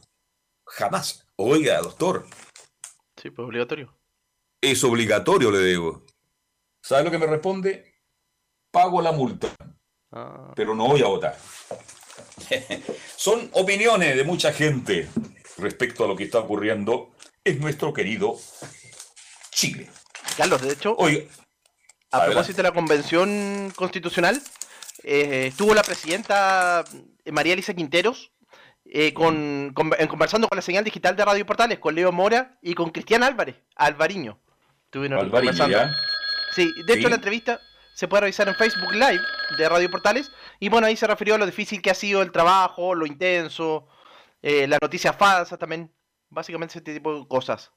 Jamás. Oiga, doctor. Sí, pues obligatorio. Es obligatorio, le digo. ¿Sabe lo que me responde? Pago la multa, ah. pero no voy a votar. Son opiniones de mucha gente respecto a lo que está ocurriendo en nuestro querido Chile. Carlos, de hecho, a propósito de la convención constitucional, eh, estuvo la presidenta eh, María Elisa Quinteros eh, con, conversando con la señal digital de Radio Portales, con Leo Mora y con Cristian Álvarez, Alvariño. Alvariño, Sí, de hecho la entrevista se puede revisar en Facebook Live de Radio Portales. Y bueno, ahí se refirió a lo difícil que ha sido el trabajo, lo intenso, eh, la noticia falsa también, básicamente ese tipo de cosas.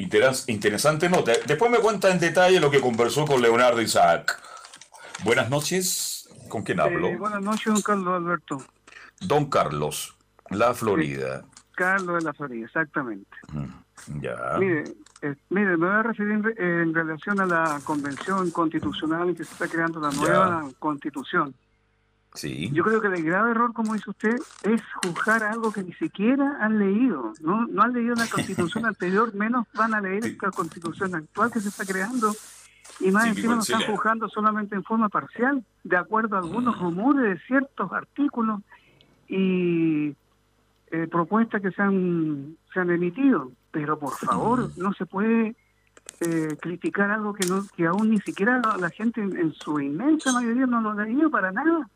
Interesante nota. Después me cuenta en detalle lo que conversó con Leonardo Isaac. Buenas noches. ¿Con quién hablo? Eh, buenas noches, don Carlos Alberto. Don Carlos, La Florida. Carlos de la Florida, exactamente. Ya. Mire, eh, mire, me voy a referir en relación a la convención constitucional que se está creando la nueva constitución. Sí. Yo creo que el grave error, como dice usted, es juzgar algo que ni siquiera han leído. No, no han leído la constitución anterior, menos van a leer esta constitución actual que se está creando. Y más encima nos están juzgando solamente en forma parcial, de acuerdo a algunos rumores de ciertos artículos y eh, propuestas que se han, se han emitido, pero por favor, no se puede eh, criticar algo que no que aún ni siquiera la, gente en, su inmensa mayoría no lo ha leído para nada.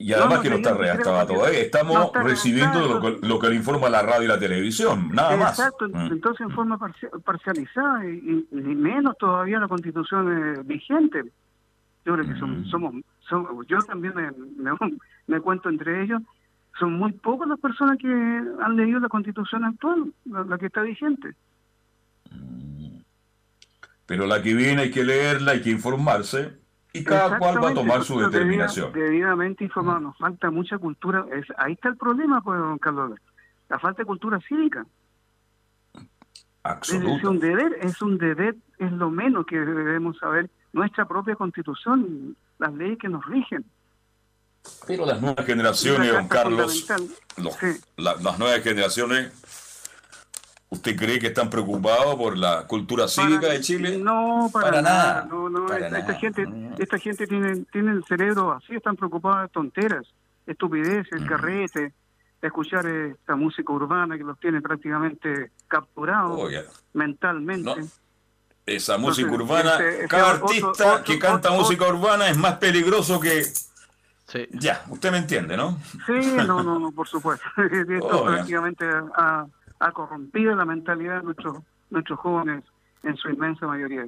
Y además que no está redactado todavía, estamos recibiendo lo que, le informa la radio y la televisión, nada más. Exacto, mm. entonces en forma parcializada y, menos todavía la constitución vigente. Yo creo que mm. somos, somos, yo también me, me cuento entre ellos, son muy pocas las personas que han leído la constitución actual, la, que está vigente. Pero la que viene hay que leerla, hay que informarse y cada cual va a tomar su determinación. debidamente informado, nos falta mucha cultura. Es, ahí está el problema, pues, don Carlos. La falta de cultura cívica. Es, un deber, es un deber, es lo menos que debemos saber nuestra propia constitución, las leyes que nos rigen. Pero las nuevas generaciones, don Carlos, las nuevas generaciones, ¿usted cree que están preocupados por la cultura cívica de Chile? No, para, nada. No, no, esta, gente, esta gente tiene, tiene el cerebro así, están preocupados de tonteras, estupideces, mm. carrete, escuchar esta música urbana que los tiene prácticamente capturados mentalmente. Esa música urbana, cada artista que canta música urbana es más peligroso que ya, usted me entiende, ¿no? Sí, no, no, no por supuesto. Esto prácticamente ha, corrompido la mentalidad de nuestros, nuestros jóvenes en su inmensa mayoría.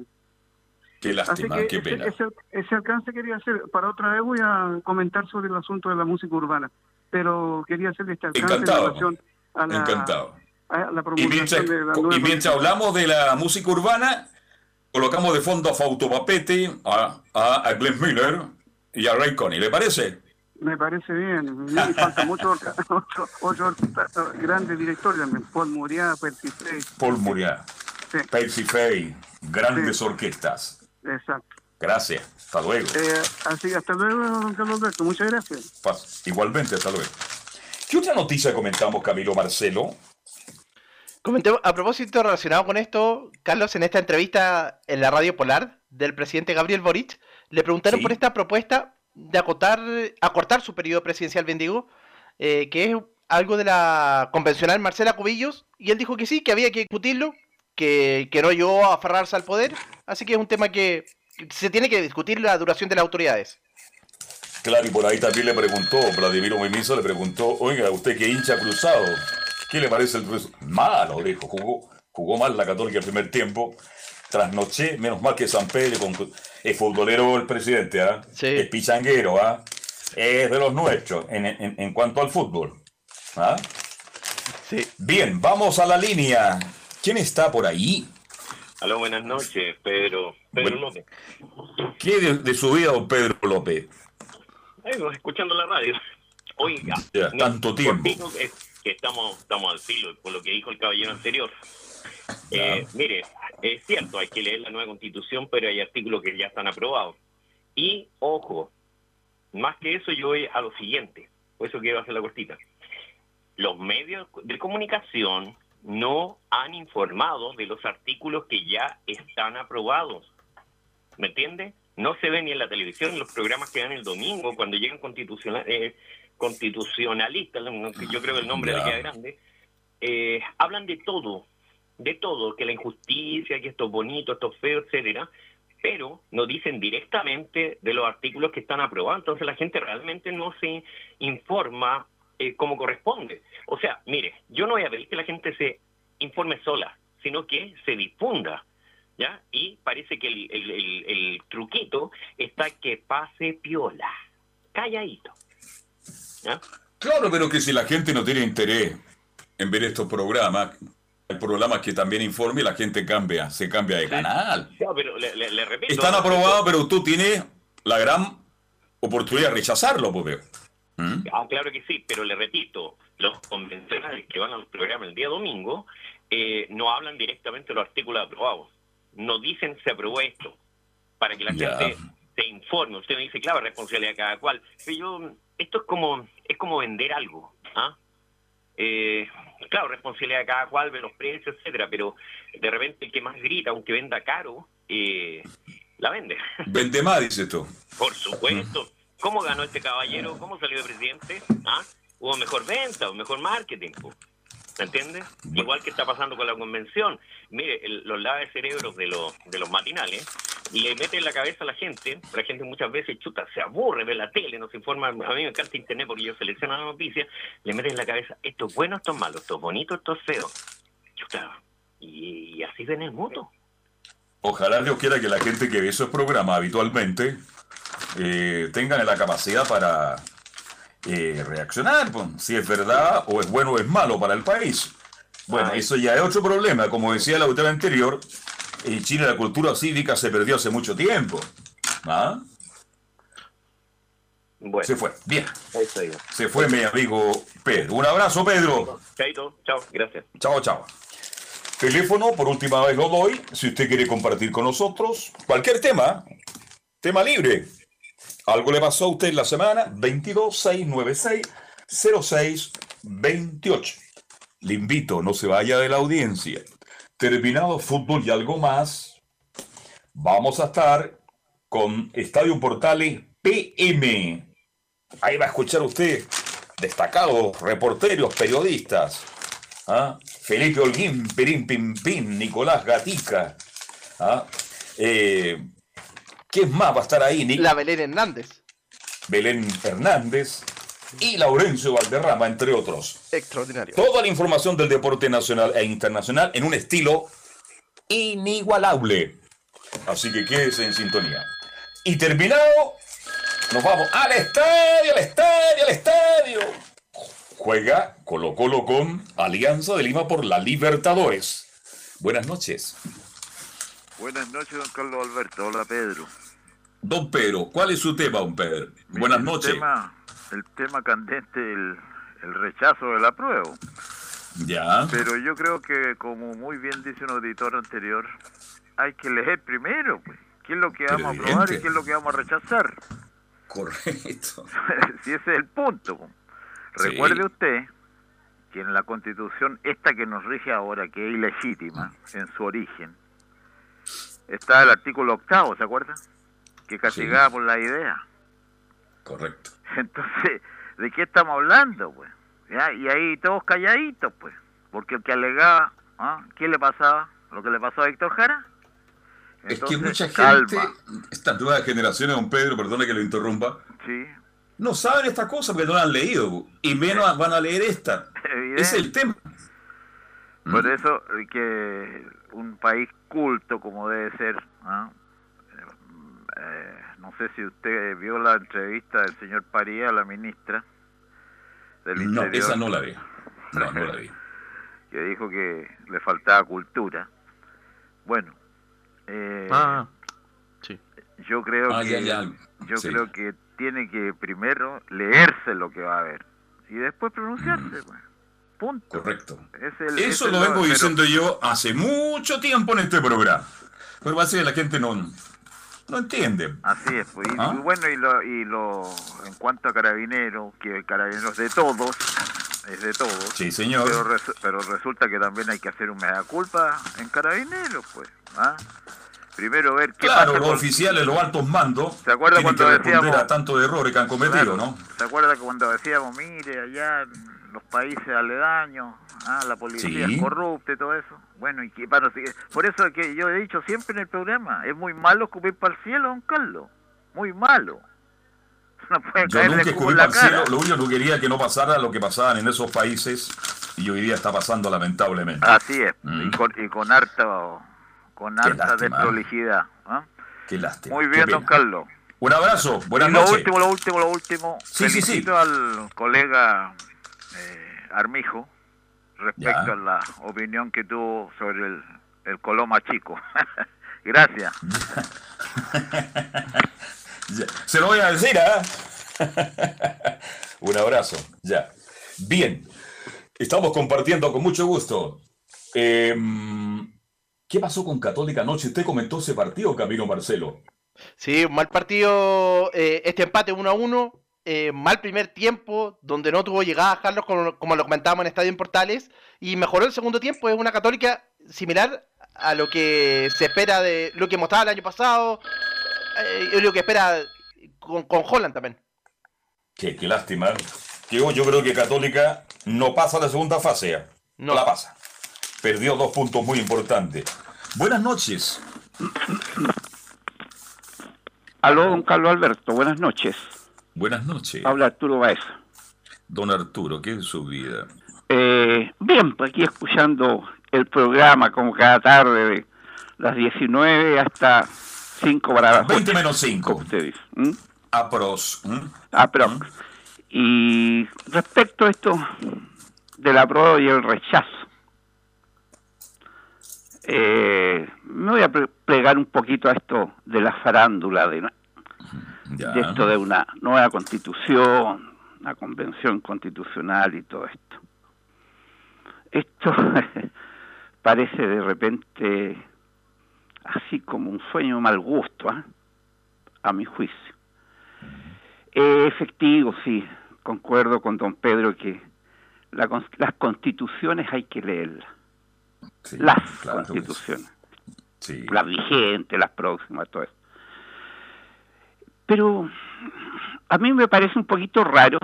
Qué lástima, qué pena. Ese, alcance quería hacer. Para otra vez voy a comentar sobre el asunto de la música urbana, pero quería hacer este alcance Encantado. en relación a la, Encantado. y mientras, de la y mientras hablamos de la música urbana, colocamos de fondo a Fausto Papete, a, a Glenn Miller, y a Ray Connie, ¿le parece? Me parece bien. Y falta mucho otro, otro, grande director también, Paul Muriá, Percy Fay. Paul Muriá, sí. Percy Fay, grandes orquestas. Exacto. Gracias, hasta luego. Eh, así, hasta luego, don Carlos Alberto, muchas gracias. Igualmente, hasta luego. ¿Qué otra noticia comentamos, Camilo Marcelo? Comentemos, a propósito relacionado con esto, Carlos, en esta entrevista en la radio Polar del presidente Gabriel Boric, le preguntaron por esta propuesta de acotar, acortar su periodo presidencial, bendigo, eh, que es algo de la convencional Marcela Cubillos, y él dijo que sí, que había que discutirlo, que, que no llegó a aferrarse al poder, así que es un tema que se tiene que discutir la duración de las autoridades. Claro, y por ahí también le preguntó, Vladimir Mimiso le preguntó, oiga, usted que hincha cruzado, ¿qué le parece el Malo, dijo, jugó, jugó mal la Católica el primer tiempo, trasnoché, menos mal que San Pedro es futbolero el presidente, ¿ah? es pichanguero, ¿ah? es de los nuestros en, cuanto al fútbol. ¿ah? Bien, vamos a la línea. ¿Quién está por ahí? Aló, buenas noches, Pedro, Pedro López. ¿Qué de, su vida, don Pedro López? escuchando la radio. Oiga, tanto tiempo. que estamos, estamos al filo por lo que dijo el caballero anterior. Eh, mire, es cierto, hay que leer la nueva constitución, pero hay artículos que ya están aprobados. Y, ojo, más que eso yo voy a lo siguiente, por eso quiero hacer la cortita. Los medios de comunicación no han informado de los artículos que ya están aprobados. ¿Me entiende? No se ve ni en la televisión, en los programas que dan el domingo, cuando llegan constitucional, eh, constitucionalistas, yo creo que el nombre de grande, eh, hablan de todo, de todo, que la injusticia, que esto es bonito, esto es feo, etcétera, pero no dicen directamente de los artículos que están aprobados, entonces la gente realmente no se informa eh, como corresponde. O sea, mire, yo no voy a pedir que la gente se informe sola, sino que se difunda. ¿ya? Y parece que el, el, truquito está que pase piola, calladito. Claro, pero que si la gente no tiene interés en ver estos programas, hay programas que también informe y la gente cambia, se cambia de canal. pero le, repito, Están aprobados, pero tú tienes la gran oportunidad de rechazarlo, pues. ¿Mm? Ah, claro que sí, pero le repito, los convencionales que van al programa el día domingo eh, no hablan directamente de los artículos aprobados. No dicen se aprobó esto, para que la gente se informe. Usted me dice, claro, responsabilidad de cada cual. Pero yo, esto es como, es como vender algo. ¿ah? Eh, claro, responsabilidad de cada cual, ve los precios, etcétera, pero de repente el que más grita, aunque venda caro, eh, la vende. Vende más, dice tú. Por supuesto. ¿Cómo ganó este caballero? ¿Cómo salió de presidente? ¿Ah? Hubo mejor venta, o mejor marketing. ¿Me entiendes? Igual que está pasando con la convención. Mire, los lava de cerebros de los, de los matinales le mete en la cabeza a la gente. La gente muchas veces, chuta, se aburre, ve la tele, no se informa. A mí me encanta internet porque yo selecciono la noticia. Le mete en la cabeza, esto es bueno, esto es malo, esto es bonito, esto es feo. Chuta, y, así ven el mundo. Ojalá Dios quiera que la gente que ve esos programas habitualmente eh, tengan la capacidad para eh, reaccionar, pues, si es verdad o es bueno o es malo para el país. Bueno, eso ya es otro problema. Como decía la autora anterior, en Chile la cultura cívica se perdió hace mucho tiempo. ¿Ah? Se fue. Bien. Se fue mi amigo Pedro. Un abrazo, Pedro. Chaito. Chao. Gracias. Chao, chao. Teléfono, por última vez lo doy, si usted quiere compartir con nosotros cualquier tema, tema libre, ¿Algo le pasó a usted en la semana? 22696-0628. Le invito, no se vaya de la audiencia. Terminado fútbol y algo más, vamos a estar con Estadio Portales PM. Ahí va a escuchar usted destacados reporteros, periodistas. ¿ah? Felipe Holguín, Pirín Pim Pim, Nicolás Gatica. ¿ah? Eh, ¿Quién más va a estar ahí, Nick? La Belén Hernández. Belén Hernández y Laurencio Valderrama, entre otros. Extraordinario. Toda la información del deporte nacional e internacional en un estilo inigualable. Así que quédese en sintonía. Y terminado, nos vamos al estadio, al estadio, al estadio. Juega Colo Colo con Alianza de Lima por la Libertadores. Buenas noches. Buenas noches, don Carlos Alberto. Hola, Pedro. Don Pedro, ¿cuál es su tema, don Pedro? Buenas noches. El tema, candente, el, el rechazo del apruebo. Ya. Pero yo creo que, como muy bien dice un auditor anterior, hay que elegir primero, pues. ¿Qué es lo que vamos a aprobar y qué es lo que vamos a rechazar? Correcto. si ese es el punto. Recuerde usted que en la constitución, esta que nos rige ahora, que es ilegítima en su origen, está el artículo octavo, ¿se acuerdan? Que castigaba por la idea. Correcto. Entonces, ¿de qué estamos hablando, pues? ¿Ya? Y ahí todos calladitos, pues. Porque el que alegaba, ¿ah? ¿qué le pasaba? ¿Lo que le pasó a Héctor Jara? es que mucha gente, estas nuevas generaciones, don Pedro, perdone que lo interrumpa, sí. no saben esta cosa porque no la han leído, y menos van a leer esta. Ese es el tema. Por ¿Mm? eso que un país culto como debe ser, eh, no sé si usted vio la entrevista del señor Paría, la ministra del Interior. No, esa no la vi. No, no la vi. que dijo que le faltaba cultura. Bueno, eh, ah, sí. yo creo ah, que yo creo que tiene que primero leerse lo que va a ver y después pronunciarse. Mm. Pues. Correcto. Eso lo vengo diciendo yo hace mucho tiempo en este programa. Pero va a ser la gente no, no entiende. Así es. Pues, y, ¿Ah? bueno, y lo, y lo en cuanto a carabineros, que carabineros de todos, es de todos. Sí, señor. Pero, resulta que también hay que hacer un mea culpa en carabineros, pues. ¿ah? Primero ver qué claro, los oficiales, los altos mandos, ¿Se acuerda cuando decíamos a tanto de errores que han cometido, ¿no? ¿Se acuerda cuando decíamos, mire, allá los países aledaños, ah, la policía es corrupta y todo eso. Bueno, y que, para, por eso que yo he dicho siempre en el programa, es muy malo escupir para el cielo, don Carlos, muy malo. No yo nunca escupí para el cielo, lo único que quería que no pasara lo que pasaban en esos países y hoy día está pasando lamentablemente. Así es, mm. y, con, y con harto con alta desprolijidad. ¿ah? Qué lástima. Muy bien, don Carlos. Un abrazo, buenas y noches. Lo último, lo último, lo último. Sí, Felicito al colega eh, Armijo respecto a la opinión que tuvo sobre el, el Coloma Chico. Gracias. Se lo voy a decir, ¿ah? Un abrazo, ya. Bien, estamos compartiendo con mucho gusto. Em, ¿Qué pasó con Católica anoche? Usted comentó ese partido, Camilo Marcelo. Sí, un mal partido, eh, este empate 1 a 1, eh, mal primer tiempo, donde no tuvo llegada Carlos, como, como, lo comentábamos en Estadio en Portales, y mejoró el segundo tiempo, es una católica similar a lo que se espera de lo que mostraba el año pasado, eh, lo que espera con, con Holland también. Qué, qué lástima. Yo, yo creo que Católica no pasa la segunda fase, no la pasa. Perdió dos puntos muy importantes. Buenas noches. Aló, don Carlos Alberto, buenas noches. Buenas noches. Habla Arturo Baez. Don Arturo, ¿qué es su vida? Eh, bien, pues aquí escuchando el programa como cada tarde de las 19 hasta 5 para las 20 menos 5. Ustedes. Apros. Apros. Y respecto a esto del apruebo y el rechazo, eh, me voy a plegar un poquito a esto de la farándula, de, de esto de una nueva constitución, una convención constitucional y todo esto. Esto parece de repente así como un sueño mal gusto, ¿ah? a mi juicio. efectivo, sí, concuerdo con don Pedro que las constituciones hay que leerlas. las constituciones. Las vigentes, las próximas, todo eso. Pero a mí me parece un poquito raro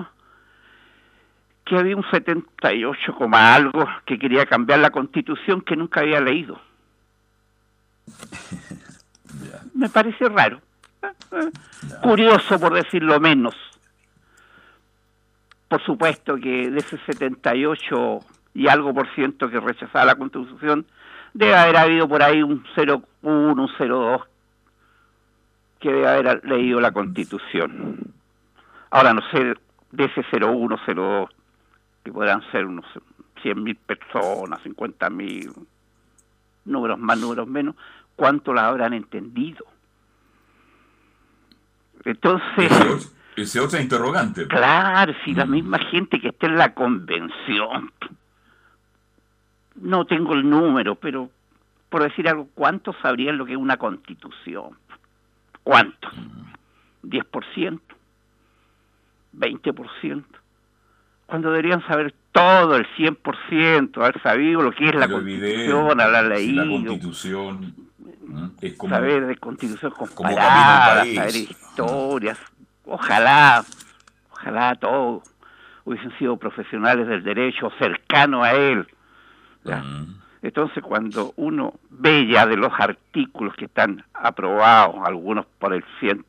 que había un 78, algo que quería cambiar la constitución que nunca había leído. Me parece raro. Curioso, por decirlo menos. Por supuesto que de ese 78 y algo por ciento que rechazaba la Constitución, debe haber habido por ahí un 0,1, un 0,2 que debe haber leído la Constitución. Ahora no sé, de ese 0,1, 0,2, que podrán ser unos 100.000 personas, 50.000, números más, números menos, ¿cuánto la habrán entendido? Entonces... Ese, otro interrogante. Claro, si la misma gente que está en la convención, no tengo el número, pero por decir algo, ¿cuántos sabrían lo que es una constitución? ¿Cuántos? ¿10%? ¿20%? Cuando deberían saber todo, el 100%, haber sabido lo que es la constitución, haber leído. La constitución es como, saber de constitución comparada, saber historias. Ojalá, ojalá todos hubiesen sido profesionales del derecho, cercanos a él. Entonces, cuando uno ve ya de los artículos que están aprobados, algunos por el 100,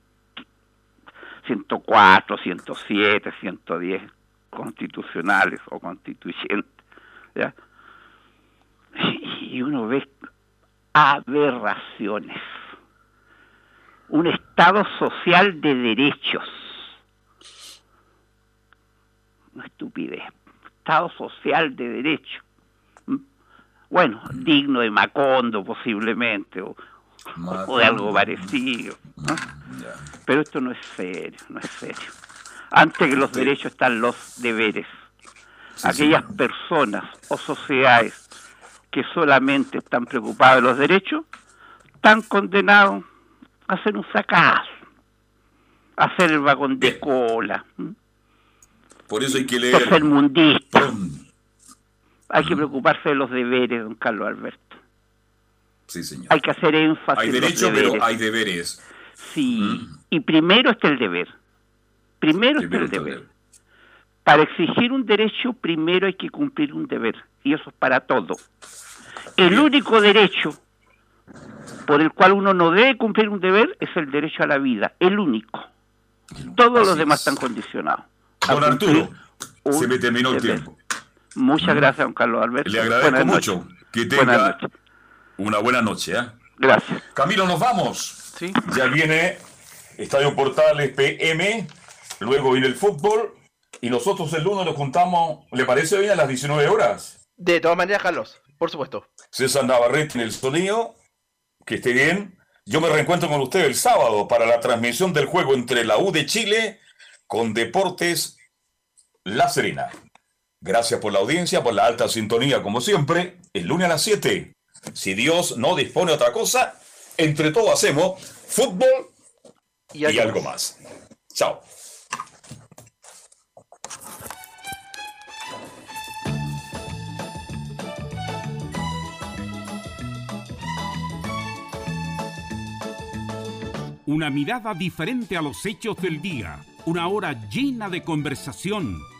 104, 107, 110 constitucionales o constituyentes, ¿ya? y uno ve aberraciones. Un Estado social de derechos. Una estupidez. Estado social de derechos. ¿Mm? Bueno, digno de Macondo posiblemente, o, de algo parecido. Pero esto no es serio, no es serio. Antes que los derechos están los deberes. Aquellas personas o sociedades que solamente están preocupados de los derechos, están condenados a hacer un sacazo, a hacer el vagón de cola. Por eso hay que leer. A ser mundista. Hay que preocuparse de los deberes, don Carlos Alberto. Sí, señor. Hay que hacer énfasis. Hay derecho, pero hay deberes. Sí, mm. y primero está el deber. Primero, está el deber. Para exigir un derecho, primero hay que cumplir un deber. Y eso es para todo. El único derecho por el cual uno no debe cumplir un deber es el derecho a la vida. El único. Todos los demás están condicionados. Don Arturo, se me terminó el tiempo. Muchas gracias, don Carlos Alberto. Le agradezco mucho que tenga una buena noche. ¿eh? Gracias. Camilo, nos vamos. Sí. Ya viene Estadio Portales PM, luego viene el fútbol y nosotros el lunes nos juntamos, ¿le parece bien a las 19 horas? De todas maneras, Carlos, por supuesto. César Navarrete en el sonido, que esté bien. Yo me reencuentro con usted el sábado para la transmisión del juego entre la U de Chile con Deportes La Serena. Gracias por la audiencia, por la alta sintonía, como siempre. El lunes a las 7, si Dios no dispone otra cosa, entre todos hacemos fútbol y, algo más. Chao. Una mirada diferente a los hechos del día. Una hora llena de conversación,